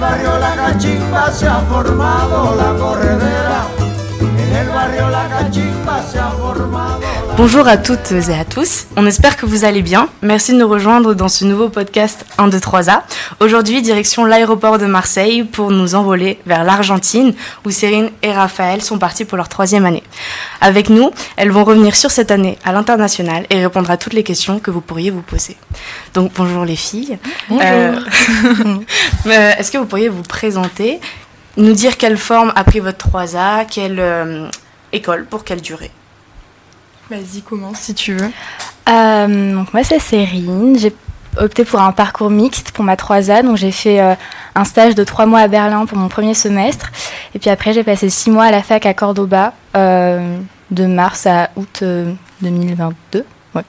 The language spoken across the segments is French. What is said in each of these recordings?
barrio La Cachimba se ha formado la corredera. En el barrio La Cachimba se ha formado. Bonjour à toutes et à tous, on espère que vous allez bien. Merci de nous rejoindre dans ce nouveau podcast 1, 2, 3A. Aujourd'hui, direction l'aéroport de Marseille pour nous envoler vers l'Argentine où Cérine et Raphaël sont partis pour leur troisième année. Avec nous, elles vont revenir sur cette année à l'international et répondre à toutes les questions que vous pourriez vous poser. Donc bonjour les filles. Bonjour. Euh, euh, Est-ce que vous pourriez vous présenter, nous dire quelle forme a pris votre 3A, quelle euh, école, pour quelle durée? Vas-y, commence si tu veux. Euh, donc moi c'est Cérine, j'ai opté pour un parcours mixte pour ma 3A, donc j'ai fait euh, un stage de trois mois à Berlin pour mon premier semestre, et puis après j'ai passé six mois à la fac à Cordoba, euh, de mars à août euh, 2022. Ouais.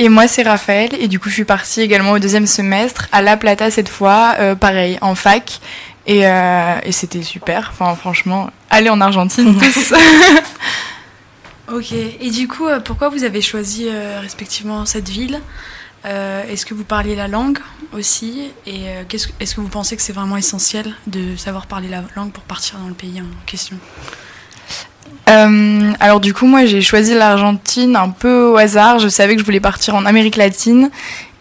Et moi, c'est Raphaël. Et du coup, je suis partie également au deuxième semestre à La Plata cette fois, pareil, en fac. Et, et c'était super. Enfin, franchement, aller en Argentine tous. Ok, et du coup, euh, pourquoi vous avez choisi euh, respectivement cette ville? Euh, Est-ce que vous parliez la langue aussi? Et euh, que- est-ce que vous pensez que c'est vraiment essentiel de savoir parler la langue pour partir dans le pays en question? Alors du coup, moi, j'ai choisi l'Argentine un peu au hasard. Je savais que je voulais partir en Amérique latine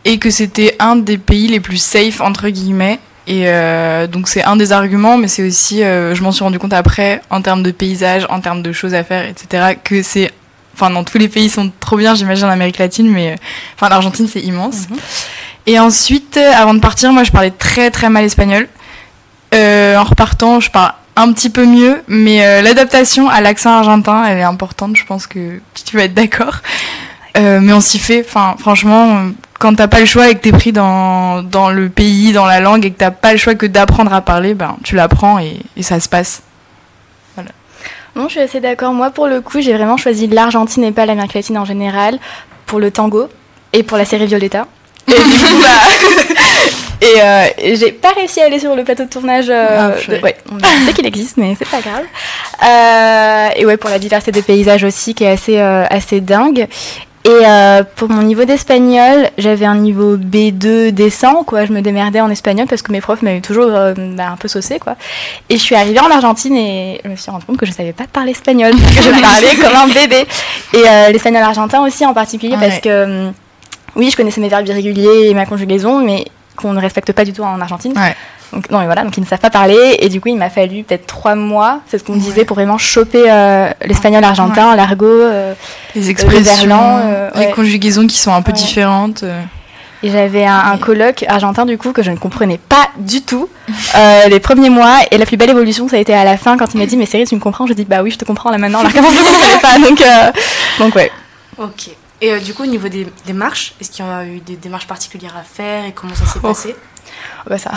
et que c'était un des pays les plus safe entre guillemets. Et euh, donc c'est un des arguments, mais c'est aussi, euh, je m'en suis rendu compte après, en termes de paysage, en termes de choses à faire, etc., que c'est, enfin, dans tous les pays sont trop bien, j'imagine, en Amérique latine, mais enfin, l'Argentine c'est immense. Et ensuite, euh, avant de partir, moi je parlais très très mal espagnol. Euh, en repartant, je parle un petit peu mieux, mais l'adaptation à l'accent argentin, elle est importante, je pense que tu vas être d'accord. Mais on s'y fait, enfin, franchement, quand t'as pas le choix et que t'es pris dans, dans le pays, dans la langue, et que t'as pas le choix que d'apprendre à parler, ben, tu l'apprends et, et ça se passe. Non, je suis assez d'accord. Moi, pour le coup, j'ai vraiment choisi l'Argentine et pas l'Amérique latine en général, pour le tango et pour la série Violetta. Et du coup, bah, et, euh, et j'ai pas réussi à aller sur le plateau de tournage. euh, Ah, purée. de- ouais, on sait qu'il existe, mais c'est pas grave. Euh, et ouais, pour la diversité des paysages aussi, qui est assez, euh, assez dingue. Et euh, pour mon niveau d'espagnol, j'avais un niveau B2 décent, quoi. Je me démerdais en espagnol parce que mes profs m'avaient toujours euh, bah, un peu saucé, quoi. Et je suis arrivée en Argentine et je me suis rendu compte que je savais pas parler espagnol, que je parlais comme un bébé. Et euh, l'espagnol argentin aussi en particulier parce que oui, je connaissais mes verbes irréguliers et ma conjugaison, mais qu'on ne respecte pas du tout en Argentine. Ouais. Donc, non, mais voilà, donc ils ne savent pas parler. Et du coup, il m'a fallu peut-être trois mois, c'est ce qu'on me disait, pour vraiment choper euh, l'espagnol argentin, l'argot. euh, Les expressions, euh, les ouais. conjugaisons qui sont un peu Ouais. différentes. euh. Et j'avais un, un colloque argentin du coup que je ne comprenais pas du tout euh, les premiers mois. Et la plus belle évolution, ça a été à la fin quand il m'a dit Mais Cyril, tu me comprends? Je dis Bah oui, je te comprends là maintenant. Alors qu'avant, je ne comprenais pas. Donc, euh, donc ouais. Ok. Et euh, du coup, au niveau des démarches, est-ce qu'il y a eu des démarches particulières à faire et comment ça s'est Oh. passé? Bah, ça.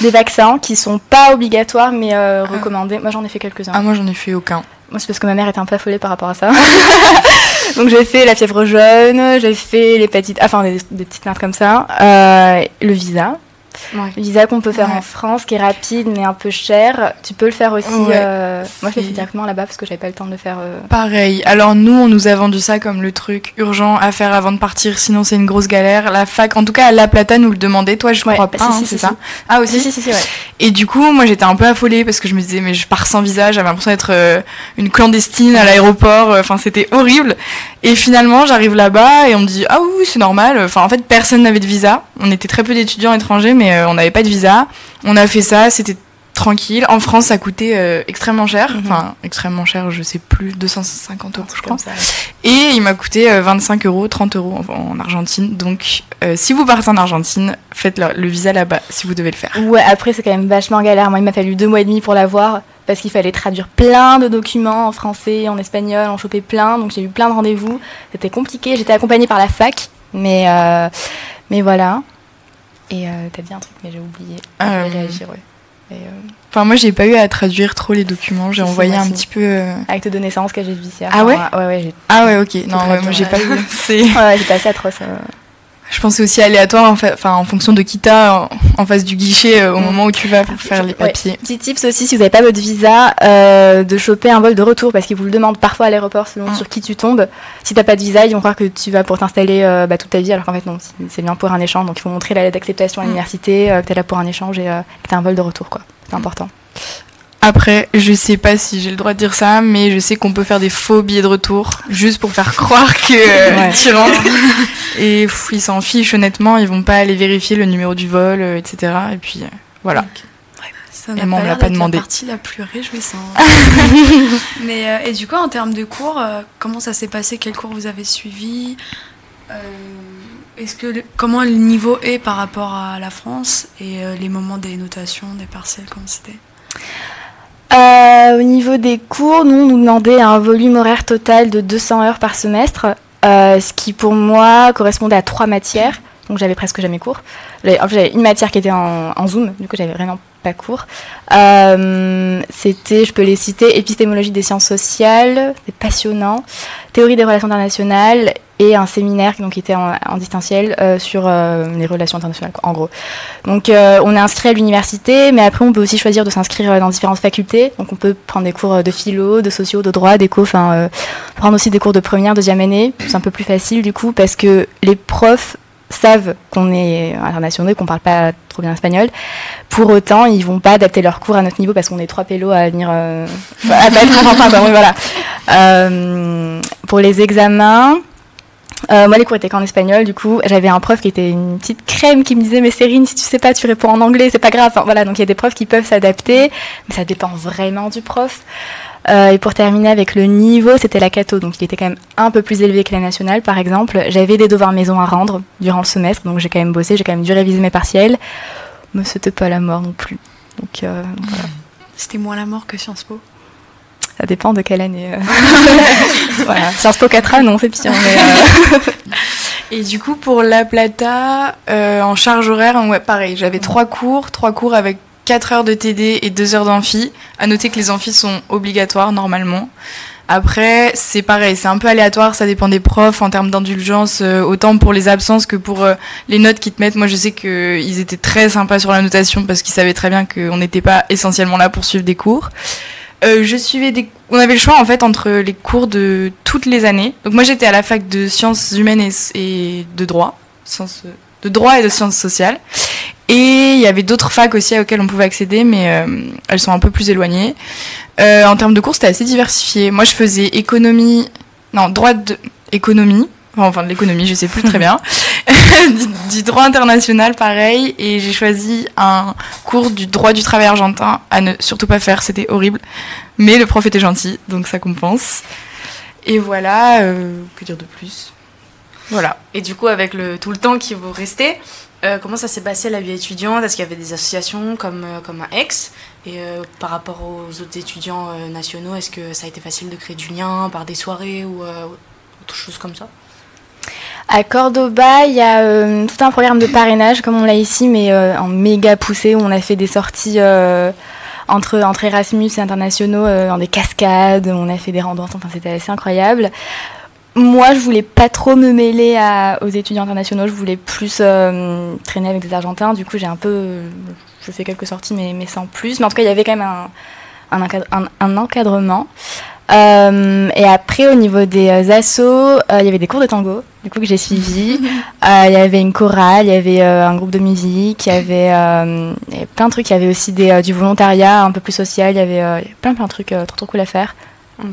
Des vaccins qui sont pas obligatoires mais euh, recommandés. Moi, j'en ai fait quelques-uns. Ah, moi, j'en ai fait aucun. Moi, c'est parce que ma mère était un peu affolée par rapport à ça. Donc, j'ai fait la fièvre jaune, j'ai fait l'hépatite, enfin des, des petites merdes comme ça, euh, le visa. Ouais. Visa qu'on peut faire Ouais. en France, qui est rapide mais un peu cher. Tu peux le faire aussi. Ouais. euh, Moi, je l'ai fait directement là-bas parce que j'avais pas le temps de le faire. euh, Pareil. Alors nous, on nous a vendu ça comme le truc urgent à faire avant de partir, sinon c'est une grosse galère. La fac, en tout cas à La Plata, nous le demandait. Toi, je crois bah, pas, si, hein, si, c'est si, ça. Ah aussi. Si, si, si, si, ouais. Et du coup, moi, j'étais un peu affolée parce que je me disais, mais je pars sans visa. J'avais l'impression d'être euh, une clandestine à l'aéroport. Enfin, c'était horrible. Et finalement, j'arrive là-bas et on me dit, ah oui, c'est normal. Enfin, en fait, personne n'avait de visa. On était très peu d'étudiants étrangers, mais euh, on n'avait pas de visa. On a fait ça. C'était tranquille. En France, ça coûtait euh, extrêmement cher. Mhm. Enfin, extrêmement cher, je sais plus, 250 euros, je crois. Et il m'a coûté euh, 25 euros, 30 euros en, en Argentine. Donc, euh, si vous partez en Argentine, faites le, le visa là-bas si vous devez le faire. Ouais, après, c'est quand même vachement galère. Moi, il m'a fallu deux mois et demi pour l'avoir parce qu'il fallait traduire plein de documents en français, en espagnol, en choper plein. Donc, j'ai eu plein de rendez-vous. C'était compliqué. J'étais accompagnée par la fac, mais, euh, mais voilà. Et euh, t'as dit un truc, mais j'ai oublié. Euh, réagir, ouais. Euh, Enfin, moi, j'ai pas eu à traduire trop les documents. J'ai envoyé un petit peu. euh, acte de naissance, casier judiciaire. Ah ouais Ouais, ouais, Ah ouais, ok. Non, ouais, moi, j'ai pas eu. C'est. ouais, j'étais assez atroce. Je pense aussi aléatoire en, fait, en fonction de qui t'as en, face du guichet euh, au mm. moment où tu vas pour faire les papiers. Petit tips aussi, si vous n'avez pas votre visa, euh, de choper un vol de retour parce qu'ils vous le demandent parfois à l'aéroport selon mm. sur qui tu tombes. Si t'as pas de visa, ils vont croire que tu vas pour t'installer euh, bah, toute ta vie alors qu'en fait non, c'est bien pour un échange. Donc il faut montrer la lettre d'acceptation à mm. l'université, que tu es là pour un échange et que tu as un vol de retour. quoi. C'est important. Après, je sais pas si j'ai le droit de dire ça, mais je sais qu'on peut faire des faux billets de retour juste pour faire croire que euh, tu rentres. Et ils s'en fichent honnêtement, ils vont pas aller vérifier le numéro du vol, euh, etc. Et puis euh, voilà. Ça et moi, on l'a pas demandé. La partie la plus réjouissante. mais et du coup, en termes de cours, comment ça s'est passé? Quels cours vous avez suivis Est-ce que comment le niveau est par rapport à la France et les moments des notations, des partiels, comment c'était? Euh, au niveau des cours, nous, on nous demandait un volume horaire total de 200 heures par semestre, euh, ce qui pour moi correspondait à trois matières. Donc j'avais presque jamais cours. En fait, j'avais une matière qui était en, Zoom, du coup j'avais vraiment pas cours. Euh, c'était, je peux les citer, épistémologie des sciences sociales, c'est passionnant, théorie des relations internationales un séminaire donc, qui était en, distanciel euh, sur euh, les relations internationales, en gros. Donc on est inscrit à l'université, mais après on peut aussi choisir de s'inscrire dans différentes facultés. Donc on peut prendre des cours de philo, de sociaux, de droit, d'éco, enfin prendre aussi des cours de première, deuxième année. C'est un peu plus facile du coup parce que les profs savent qu'on est internationaux qu'on parle pas trop bien espagnol. Pour autant, ils vont pas adapter leur cours à notre niveau parce qu'on est trois pélos à venir euh, à enfin, voilà. Euh, pour les examens, euh, moi, les cours étaient qu'en espagnol, du coup, j'avais un prof qui était une petite crème qui me disait, mais Cérine, si tu sais pas, tu réponds en anglais, c'est pas grave. voilà, donc il y a des profs qui peuvent s'adapter, mais ça dépend vraiment du prof. Euh, et pour terminer avec le niveau, c'était la cato, donc il était quand même un peu plus élevé que la nationale, par exemple. J'avais des devoirs maison à rendre durant le semestre, donc j'ai quand même bossé, j'ai quand même dû réviser mes partiels. Mais c'était pas la mort non plus. Donc euh, C'était moins la mort que Sciences Po ça dépend de quelle année. Euh. voilà. Sciences Po 4A, non, c'est pire. Et du coup, pour La Plata, en charge horaire, ouais, pareil, j'avais trois cours, trois cours avec 4 heures de TD et 2 heures d'amphi. À noter que les amphis sont obligatoires normalement. Après, c'est pareil, c'est un peu aléatoire, ça dépend des profs en termes d'indulgence, euh, autant pour les absences que pour euh, les notes qu'ils te mettent. Moi, je sais qu'ils étaient très sympas sur la notation parce qu'ils savaient très bien qu'on n'était pas essentiellement là pour suivre des cours. Euh, je suivais des... On avait le choix en fait entre les cours de toutes les années. Donc moi, j'étais à la fac de sciences humaines et, de droit, de droit et de sciences sociales. Et il y avait d'autres facs aussi auxquelles on pouvait accéder, mais euh, elles sont un peu plus éloignées. Euh, en termes de cours, c'était assez diversifié. Moi, je faisais économie, non, droit de économie, enfin de l'économie, je sais plus très bien, du, droit international, pareil, et j'ai choisi un cours du droit du travail argentin à ne surtout pas faire, c'était horrible, mais le prof était gentil, donc ça compense. Et voilà, euh, que dire de plus? Voilà. Et du coup, avec le, tout le temps qui vous restait, euh, comment ça s'est passé la vie étudiante? Est-ce qu'il y avait des associations comme, euh, un ex Et euh, par rapport aux autres étudiants nationaux, est-ce que ça a été facile de créer du lien par des soirées ou autre chose comme ça? À Cordoba, il y a tout un programme de parrainage, comme on l'a ici, mais en méga poussé, où on a fait des sorties entre, entre Erasmus et internationaux dans des cascades, on a fait des randonnées, enfin c'était assez incroyable moi, je voulais pas trop me mêler aux étudiants internationaux. Je voulais plus euh, traîner avec des Argentins. Du coup, j'ai un peu, je fais quelques sorties, mais, mais sans plus. Mais en tout cas, il y avait quand même un, un, encadrement. Euh, et après, au niveau des euh, assos, il y avait des cours de tango, du coup que j'ai suivi. Il y avait une chorale, il y avait un groupe de musique, il y avait, plein de trucs. Il y avait aussi des, du volontariat un peu plus social. Il y avait plein plein de trucs trop trop cool à faire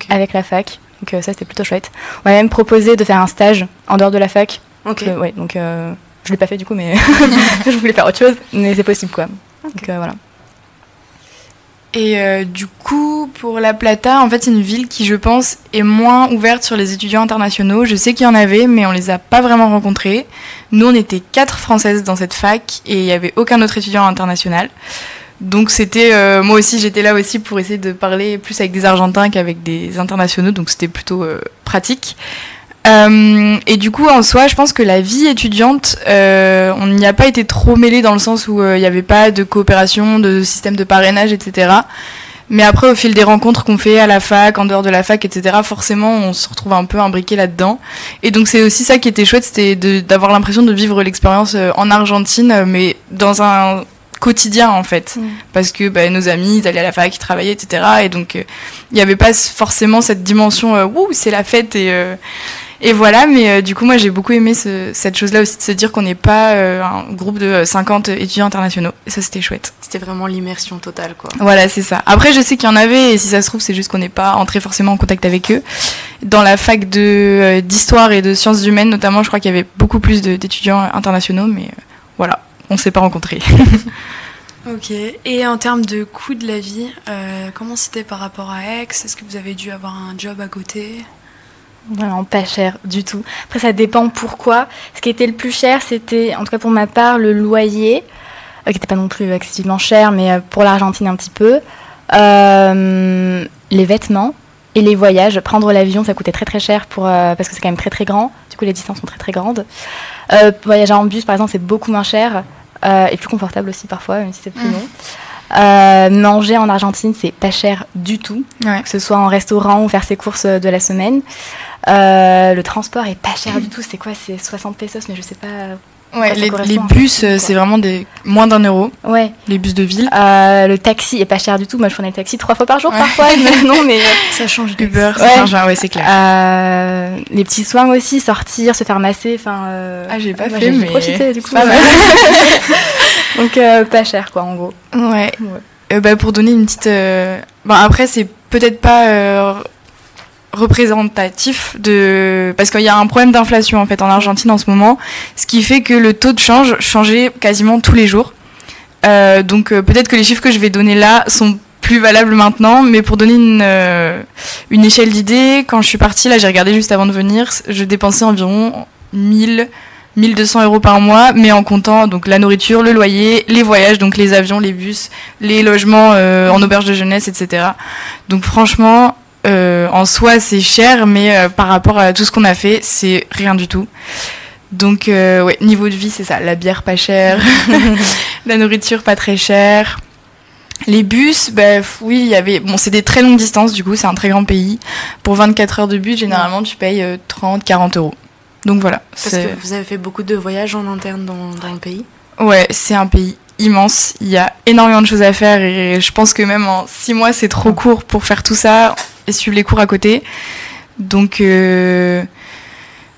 avec la fac. Donc euh, ça, c'était plutôt chouette. On m'a même proposé de faire un stage en dehors de la fac. Ok. Euh, ouais, donc euh, je l'ai pas fait du coup, mais je voulais faire autre chose. Mais c'est possible, quoi. Donc voilà. Et du coup, pour La Plata, en fait, c'est une ville qui, je pense, est moins ouverte sur les étudiants internationaux. Je sais qu'il y en avait, mais on les a pas vraiment rencontrés. Nous, on était quatre Françaises dans cette fac et il n'y avait aucun autre étudiant international. Donc c'était euh, moi aussi j'étais là aussi pour essayer de parler plus avec des Argentins qu'avec des internationaux, donc c'était plutôt euh, pratique. Euh, et du coup en soi, je pense que la vie étudiante, on n'y a pas été trop mêlé dans le sens où il n'y avait pas de coopération, de système de parrainage, etc. Mais après, au fil des rencontres qu'on fait à la fac, en dehors de la fac, etc., forcément, on se retrouve un peu imbriqué là-dedans. Et donc, c'est aussi ça qui était chouette, c'était d'avoir l'impression de vivre l'expérience euh, en Argentine, mais dans un quotidien en fait mm. parce que bah, nos amis ils allaient à la fac ils travaillaient etc et donc il euh, n'y avait pas forcément cette dimension euh, ouh c'est la fête et et voilà, mais euh, du coup, moi, j'ai beaucoup aimé ce, cette chose-là aussi de se dire qu'on n'est pas euh, un groupe de 50 étudiants internationaux. Et ça, c'était chouette. C'était vraiment l'immersion totale, quoi. Voilà, c'est ça. Après, je sais qu'il y en avait, et si ça se trouve, c'est juste qu'on n'est pas entré forcément en contact avec eux. Dans la fac de euh, d'histoire et de sciences humaines, notamment, je crois qu'il y avait beaucoup plus d'étudiants internationaux, mais voilà, on ne s'est pas rencontrés. ok. Et en termes de coût de la vie, comment c'était par rapport à Aix? Est-ce que vous avez dû avoir un job à côté? Vraiment pas cher du tout. Après, ça dépend pourquoi. Ce qui était le plus cher, c'était, en tout cas pour ma part, le loyer, euh, qui n'était pas non plus excessivement cher, mais euh, pour l'Argentine un petit peu. Euh, les vêtements et les voyages. Prendre l'avion, ça coûtait très très cher pour, parce que c'est quand même très très grand. Du coup, les distances sont très très grandes. voyager en bus, par exemple, c'est beaucoup moins cher et plus confortable aussi parfois, même si c'est plus mmh. long. Euh, manger en Argentine, c'est pas cher du tout, que ce soit en restaurant ou faire ses courses de la semaine. Euh, le transport est pas cher du tout, c'est quoi? C'est 60 pesos, mais je sais pas. Ouais, les, bus, euh, c'est vraiment des moins d'un euro. Ouais. Les bus de ville. le taxi est pas cher du tout. Moi, je prenais le taxi trois fois par jour parfois. non, mais ça change. Uber, ouais. ouais, c'est clair. les petits soins aussi, sortir, se faire masser. Enfin. ah, j'ai pas fait, mais profité du coup. Donc pas cher, quoi, en gros. Ouais. Euh, bah, pour donner une petite. Euh, bon, après, c'est peut-être pas euh, représentatif de. Parce qu'il y a un problème d'inflation, en fait, en Argentine en ce moment. Ce qui fait que le taux de change changeait quasiment tous les jours. donc, peut-être que les chiffres que je vais donner là sont plus valables maintenant, mais pour donner une, une échelle d'idée, quand je suis partie, là, j'ai regardé juste avant de venir, je dépensais environ 1000. 1200 euros par mois, mais en comptant donc la nourriture, le loyer, les voyages, donc les avions, les bus, les logements euh, en auberge de jeunesse, etc. Donc franchement, euh, en soi c'est cher, mais euh, par rapport à tout ce qu'on a fait, c'est rien du tout. Donc ouais, niveau de vie c'est ça, la bière pas chère, la nourriture pas très chère. Les bus, bah, oui, il y avait. Bon, c'est des très longues distances, du coup, c'est un très grand pays. Pour 24 heures de bus, généralement, tu payes 30, 40 euros. Donc voilà. Parce que vous avez fait beaucoup de voyages en interne dans, dans le pays Ouais, c'est un pays immense. Il y a énormément de choses à faire et je pense que même en six mois, c'est trop court pour faire tout ça et suivre les cours à côté. Donc euh,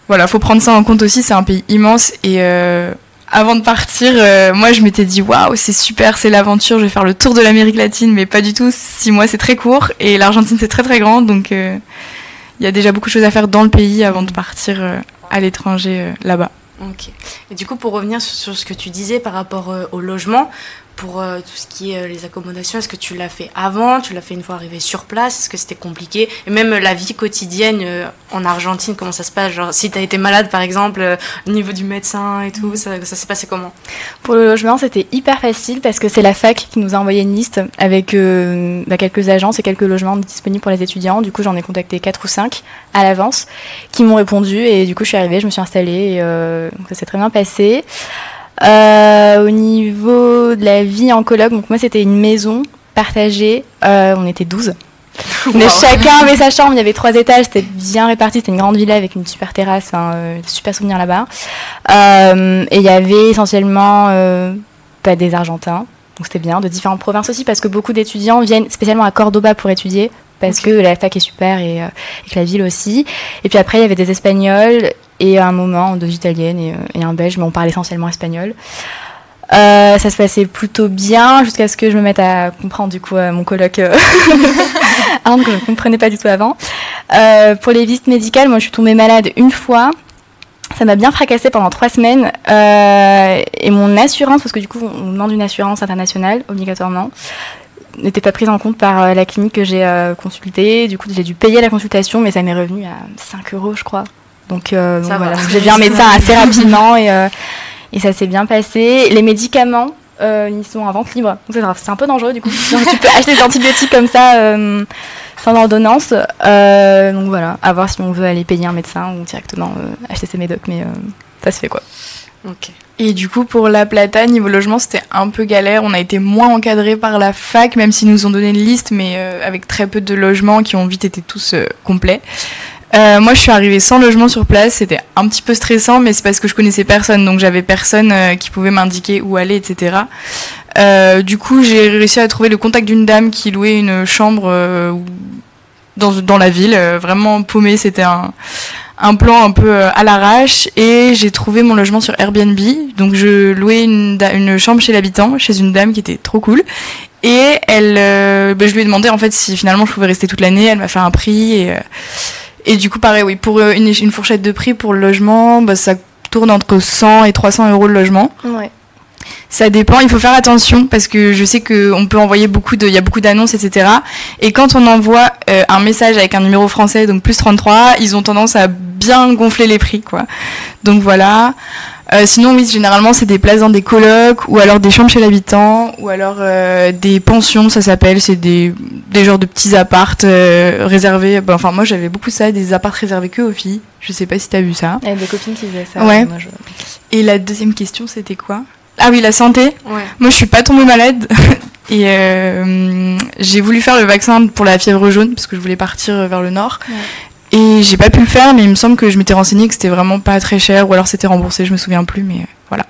voilà, faut prendre ça en compte aussi. C'est un pays immense et euh, avant de partir, euh, moi je m'étais dit waouh, c'est super, c'est l'aventure, je vais faire le tour de l'Amérique latine, mais pas du tout. Six mois, c'est très court et l'Argentine, c'est très très grand. Donc il y a déjà beaucoup de choses à faire dans le pays avant de partir à l'étranger euh, là-bas. Ok. Et du coup, pour revenir sur, ce que tu disais par rapport euh, au logement, pour euh, tout ce qui est les accommodations, est-ce que tu l'as fait avant Tu l'as fait une fois arrivé sur place Est-ce que c'était compliqué? Et même la vie quotidienne en Argentine, comment ça se passe? Genre, si tu as été malade, par exemple, au niveau du médecin et tout, ça, ça s'est passé comment? Pour le logement, c'était hyper facile parce que c'est la fac qui nous a envoyé une liste avec bah, quelques agences et quelques logements disponibles pour les étudiants. Du coup, j'en ai contacté 4 ou 5 à l'avance qui m'ont répondu et du coup, je suis arrivée, je me suis installée et ça s'est très bien passé. Euh, au niveau de la vie en coloc, donc moi c'était une maison partagée, euh, on était 12. Mais chacun avait sa chambre, il y avait trois étages, c'était bien réparti, c'était une grande villa avec une super terrasse, un euh, super souvenir là-bas. et il y avait essentiellement pas des Argentins, donc c'était bien, de différentes provinces aussi, parce que beaucoup d'étudiants viennent spécialement à Cordoba pour étudier, parce que la fac est super et, et, que la ville aussi. Et puis après, il y avait des Espagnols et à un moment deux italiennes et, euh, et un belge, mais on parle essentiellement espagnol. Euh, ça se passait plutôt bien jusqu'à ce que je me mette à comprendre du coup mon colloque euh, un que je ne comprenais pas du tout avant. Euh, pour les visites médicales, moi je suis tombée malade une fois. Ça m'a bien fracassé pendant trois semaines euh, et mon assurance, parce que du coup on demande une assurance internationale obligatoirement, n'était pas prise en compte par la clinique que j'ai consultée. Du coup j'ai dû payer la consultation, mais ça m'est revenu à 5 euros je crois. Donc, euh, voilà, j'ai vu un médecin assez rapidement et, euh, et ça s'est bien passé. Les médicaments, euh, ils sont en vente libre. C'est un peu dangereux du coup. tu peux acheter des antibiotiques comme ça sans ordonnance. donc voilà, à voir si on veut aller payer un médecin ou directement acheter ses médocs, mais ça se fait quoi. Ok. Et du coup, pour La Plata, niveau logement, c'était un peu galère. On a été moins encadré par la fac, même s'ils nous ont donné une liste, mais euh, avec très peu de logements qui ont vite été tous euh, complets. Euh, moi, je suis arrivée sans logement sur place. C'était un petit peu stressant, mais c'est parce que je connaissais personne, donc j'avais personne qui pouvait m'indiquer où aller, etc. du coup, j'ai réussi à trouver le contact d'une dame qui louait une chambre dans, dans la ville, vraiment paumée. C'était un, un plan un peu euh, à l'arrache et j'ai trouvé mon logement sur Airbnb. Donc je louais une, une chambre chez l'habitant, chez une dame qui était trop cool. Et elle, euh, bah, je lui ai demandé en fait si finalement je pouvais rester toute l'année. Elle m'a fait un prix et, euh, et du coup pareil oui pour une, une, fourchette de prix pour le logement, bah, ça tourne entre 100 et 300 euros le logement. Ouais. Ça dépend, il faut faire attention parce que je sais qu'on peut envoyer beaucoup de, il y a beaucoup d'annonces, etc. Et quand on envoie euh, un message avec un numéro français, donc plus 33, ils ont tendance à bien gonfler les prix, quoi. Donc voilà. Euh, sinon, oui, généralement, c'est des places dans des colocs, ou alors des chambres chez l'habitant, ou alors euh, des pensions, ça s'appelle. C'est des, des genres de petits appartes réservés. Ben, enfin, moi, j'avais beaucoup ça, des appartes réservés que aux filles. Je sais pas si t'as vu ça. Il y a des copines qui faisaient ça. Ouais. Et la deuxième question, c'était quoi? Ah oui, la santé. Moi, je suis pas tombée malade. Et euh, j'ai voulu faire le vaccin pour la fièvre jaune parce que je voulais partir vers le nord. Et j'ai pas pu le faire, mais il me semble que je m'étais renseignée que c'était vraiment pas très cher ou alors c'était remboursé, je me souviens plus, mais voilà.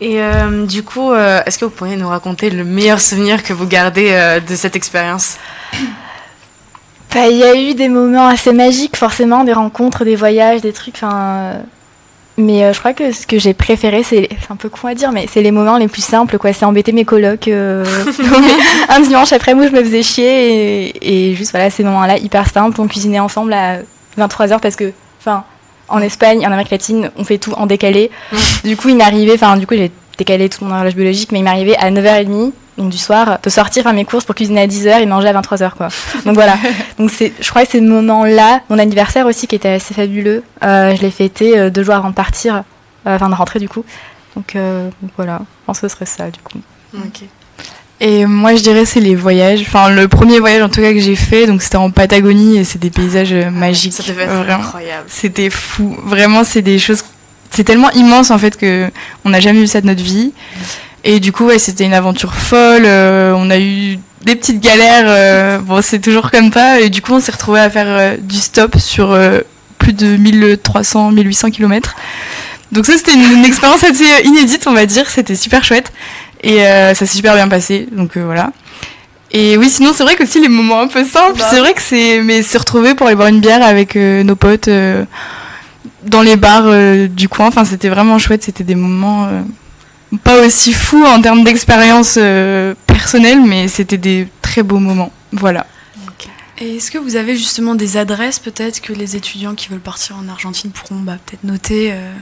Et euh, du coup, euh, est-ce que vous pourriez nous raconter le meilleur souvenir que vous gardez de cette expérience? Bah, Il y a eu des moments assez magiques, forcément, des rencontres, des voyages, des trucs. Enfin, mais euh, je crois que ce que j'ai préféré, c'est un peu con à dire, mais c'est les moments les plus simples, quoi. C'est embêter mes colocs euh, un dimanche après où je me faisais chier et, et juste voilà ces moments-là hyper simples. On cuisinait ensemble à 23 h parce que, enfin, en Espagne, en Amérique latine, on fait tout en décalé. du coup, il m'arrivait, enfin, du coup, j'ai décalé tout mon horloge biologique, mais il m'arrivait à 9h30 donc du soir, de sortir faire mes courses pour cuisiner à 10h et manger à 23h quoi. Donc voilà. donc c'est je crois que ces moments-là, mon anniversaire aussi qui était assez fabuleux, euh, je l'ai fêté euh, deux jours avant de partir, euh, enfin de rentrer du coup. Donc, voilà, je pense que ce serait ça du coup. Ok. Et moi, je dirais c'est les voyages. Enfin, le premier voyage en tout cas que j'ai fait, donc c'était en Patagonie et c'est des paysages magiques. Ça devait être incroyable. C'était fou. Vraiment, c'est des choses. C'est tellement immense en fait que on n'a jamais vu ça de notre vie. Et du coup, ouais, c'était une aventure folle. Euh, on a eu des petites galères. Euh, bon, c'est toujours comme ça. Et du coup, on s'est retrouvé à faire euh, du stop sur plus de 1300, 1800 km. Donc ça, c'était une, expérience assez inédite, on va dire. C'était super chouette. Et ça s'est super bien passé. Donc voilà. Et oui, sinon, c'est vrai que aussi les moments un peu simples, bah c'est vrai que c'est. Mais se retrouver pour aller boire une bière avec nos potes dans les bars du coin, enfin, c'était vraiment chouette. C'était des moments pas aussi fou en termes d'expérience euh, personnelle, mais c'était des très beaux moments. Voilà. Et est-ce que vous avez justement des adresses peut-être que les étudiants qui veulent partir en Argentine pourront bah, peut-être noter euh,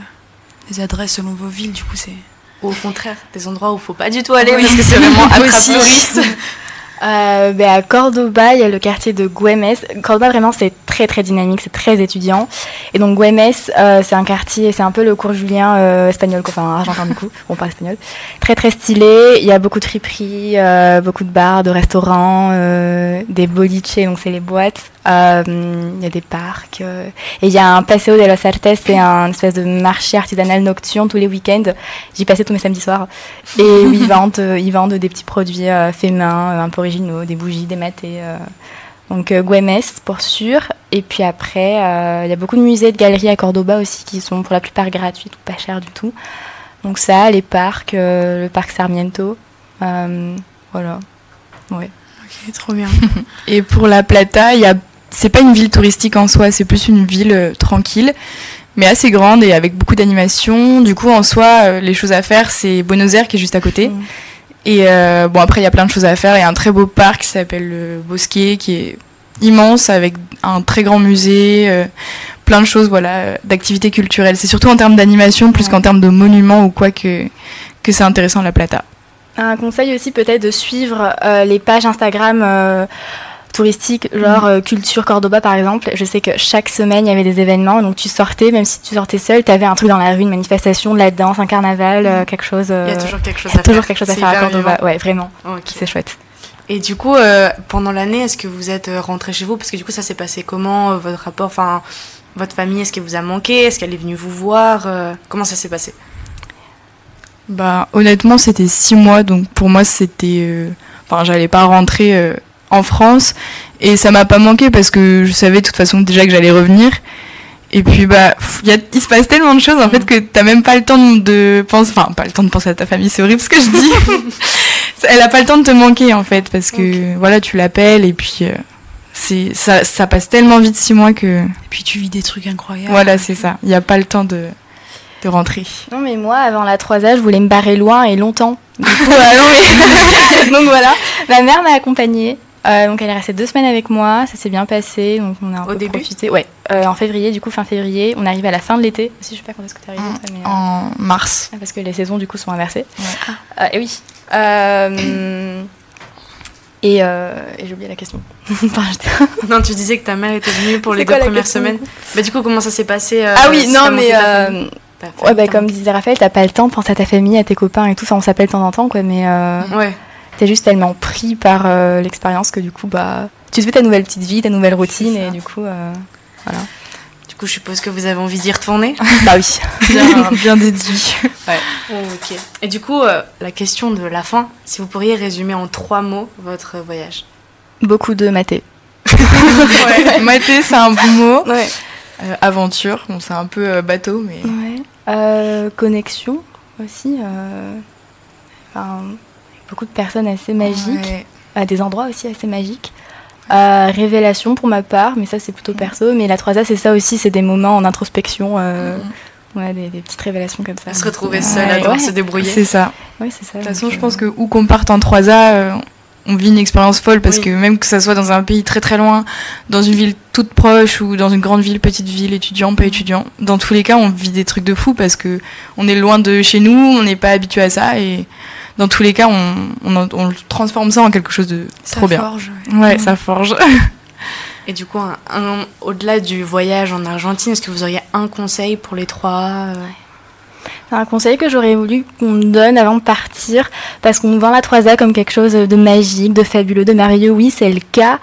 des adresses selon vos villes Du coup, c'est au contraire des endroits où il faut pas du tout aller parce que c'est vraiment attrape touriste. Euh, ben à Cordoba, il y a le quartier de Güemes. Cordoba, vraiment, c'est très très dynamique, c'est très étudiant. Et donc Güemes, euh, c'est un quartier, c'est un peu le cours Julien euh, espagnol, enfin argentin du coup, on parle espagnol. Très très stylé. Il y a beaucoup de triperies, euh, beaucoup de bars, de restaurants, euh, des boliches, donc c'est les boîtes. Euh, il y a des parcs. et il y a un Paseo de los Artes, c'est un espèce de marché artisanal nocturne tous les week-ends. J'y passais tous mes samedis soirs. Et où ils vendent, ils vendent des petits produits faits main, un peu des bougies, des matés. Euh. Donc euh, Güemes pour sûr. Et puis après, euh, il y a beaucoup de musées et de galeries à Cordoba aussi qui sont pour la plupart gratuits ou pas chers du tout. Donc ça, les parcs, le parc Sarmiento. voilà. Ouais. Ok, trop bien. et pour La Plata, il y a c'est pas une ville touristique en soi, c'est plus une ville tranquille, mais assez grande et avec beaucoup d'animation. Du coup, en soi, les choses à faire, c'est Buenos Aires qui est juste à côté. Mm. Et euh, bon, après, il y a plein de choses à faire. Il y a un très beau parc qui s'appelle le Bosquet, qui est immense, avec un très grand musée, euh, plein de choses, voilà, d'activités culturelles. C'est surtout en termes d'animation, plus qu'en termes de monuments ou quoi que, que c'est intéressant, La Plata. Un conseil aussi peut-être de suivre euh, les pages Instagram touristique, genre euh, Culture Cordoba par exemple. Je sais que chaque semaine il y avait des événements, donc tu sortais, même si tu sortais seul, tu avais un truc dans la rue, une manifestation, de la danse, un carnaval, euh, quelque chose. il y a toujours quelque chose à toujours quelque chose à faire à Cordoba, ouais, vraiment. C'est chouette. Et du coup, pendant l'année, est-ce que vous êtes rentré chez vous? Parce que du coup, ça s'est passé comment, votre rapport Enfin, votre famille, est-ce qu'elle vous a manqué? Est-ce qu'elle est venue vous voir euh, Comment ça s'est passé? Bah, honnêtement, c'était six mois, donc pour moi, c'était. euh, Enfin, j'allais pas rentrer euh, en France. Et ça m'a pas manqué parce que je savais de toute façon déjà que j'allais revenir. Et puis, bah, pff, y a- il se passe tellement de choses en fait que t'as même pas le temps de penser. Enfin, pas le temps de penser à ta famille, c'est horrible ce que je dis. Elle a pas le temps de te manquer en fait parce que voilà, tu l'appelles et puis. euh, c'est ça, ça passe tellement vite six mois que Et puis tu vis des trucs incroyables. voilà c'est ça il n'y a pas le temps de, de rentrer Non, mais moi, avant la 3A, je voulais me barrer loin et longtemps. Du coup, euh, non, mais- donc voilà, ma mère m'a accompagnée. Euh, donc elle est restée deux semaines avec moi, ça s'est bien passé, donc on a un Au peu début profité. Ouais, euh, en février, du coup fin février, on arrive à la fin de l'été. Si je sais pas quand est-ce que t'es arrivée, toi, mais, euh, en mars ah, parce que les saisons du coup sont inversées. Ouais. Euh, et oui. Et et j'ai oublié la question. Non, tu disais que ta mère était venue pour les deux premières question, semaine. du coup Bah, du coup, comment ça s'est passé ah oui, non mais ouais, bah, comme disait Raphaël, t'as pas le temps de penser à ta famille, à tes copains et tout. Enfin, on s'appelle de temps en temps, quoi. Mais Ouais. T'es juste tellement pris par euh, l'expérience que du coup, bah, tu te fais ta nouvelle petite vie, ta nouvelle routine, et du coup, euh, Du coup, je suppose que vous avez envie d'y retourner. bah oui. bien, bien dédié ok. Et du coup, euh, la question de la fin, si vous pourriez résumer en trois mots votre voyage. Beaucoup de maté. ouais. maté c'est un bon mot Ouais. Aventure bon c'est un peu bateau mais Ouais. Connexion aussi. enfin, beaucoup de personnes assez magiques. Ouais. à des endroits aussi assez magiques. Euh, révélation pour ma part, mais ça c'est plutôt perso. Mais la 3A c'est ça aussi, c'est des moments en introspection, euh, ouais, des, des petites révélations comme ça. Se retrouver Ouais. seule à devoir Ouais. se débrouiller. c'est ça Ouais, c'est ça. de toute façon je euh, pense que où qu'on parte en 3A euh, on vit une expérience folle parce Oui. que même que ça soit dans un pays très très loin dans une ville toute proche ou dans une grande ville petite ville étudiant pas étudiant dans tous les cas on vit des trucs de fou parce que on est loin de chez nous on n'est pas habitué à ça et dans tous les cas on, on, en- on transforme ça en quelque chose de Ça trop bien forge, ouais. ouais ça forge Et du coup, un- un- au-delà du voyage en Argentine, est-ce que vous auriez un conseil pour les trois euh, un conseil que j'aurais voulu qu'on me donne avant de partir, parce qu'on nous vend la 3A comme quelque chose de magique, de fabuleux, de merveilleux. Oui, c'est le cas,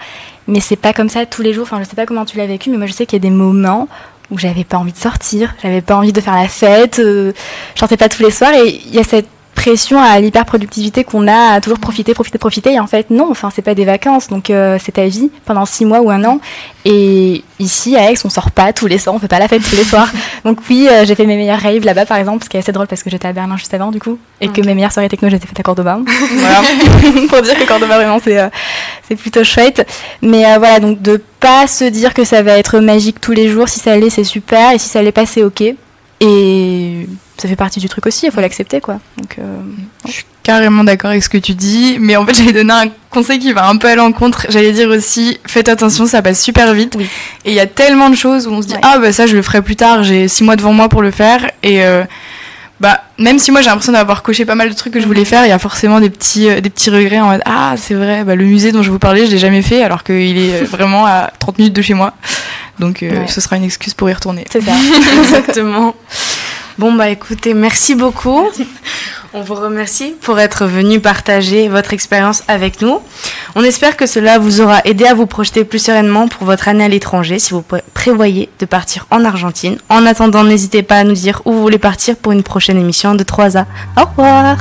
mais c'est pas comme ça tous les jours. Enfin, je sais pas comment tu l'as vécu, mais moi je sais qu'il y a des moments où j'avais pas envie de sortir, j'avais pas envie de faire la fête, euh, je sortais pas tous les soirs, et il y a cette pression à l'hyperproductivité qu'on a à toujours profiter, profiter, profiter. Et en fait, non, enfin, c'est pas des vacances, donc euh, c'est ta vie pendant six mois ou un an. Et ici, à Aix, on sort pas tous les soirs, on fait pas la fête tous les soirs. Donc oui, euh, j'ai fait mes meilleures raves là-bas, par exemple, ce qui est assez drôle parce que j'étais à Berlin juste avant, du coup, et que mes meilleures soirées techno, j'ai faites à Cordoba. voilà, pour dire que Cordoba, vraiment, c'est euh, c'est plutôt chouette. Mais voilà, donc de pas se dire que ça va être magique tous les jours. Si ça l'est, c'est super, et si ça l'est pas, c'est ok. Et ça fait partie du truc aussi, il faut l'accepter, quoi. Donc, euh, Je suis carrément d'accord avec ce que tu dis, mais en fait j'allais donner un conseil qui va un peu à l'encontre. J'allais dire aussi, faites attention, ça passe super vite. Oui. Et il y a tellement de choses où on se dit, Ouais. ah bah ça je le ferai plus tard, j'ai six mois devant moi pour le faire. Et euh, bah même si moi j'ai l'impression d'avoir coché pas mal de trucs que je voulais faire, il y a forcément des petits, euh, des petits regrets en mode, ah c'est vrai, bah, le musée dont je vous parlais, je l'ai jamais fait alors qu'il est vraiment à 30 minutes de chez moi. Donc Ouais. ce sera une excuse pour y retourner. c'est ça. Exactement. Bon, bah écoutez, merci beaucoup. On vous remercie pour être venu partager votre expérience avec nous. On espère que cela vous aura aidé à vous projeter plus sereinement pour votre année à l'étranger si vous pré- prévoyez de partir en Argentine. En attendant, n'hésitez pas à nous dire où vous voulez partir pour une prochaine émission de 3A. Au revoir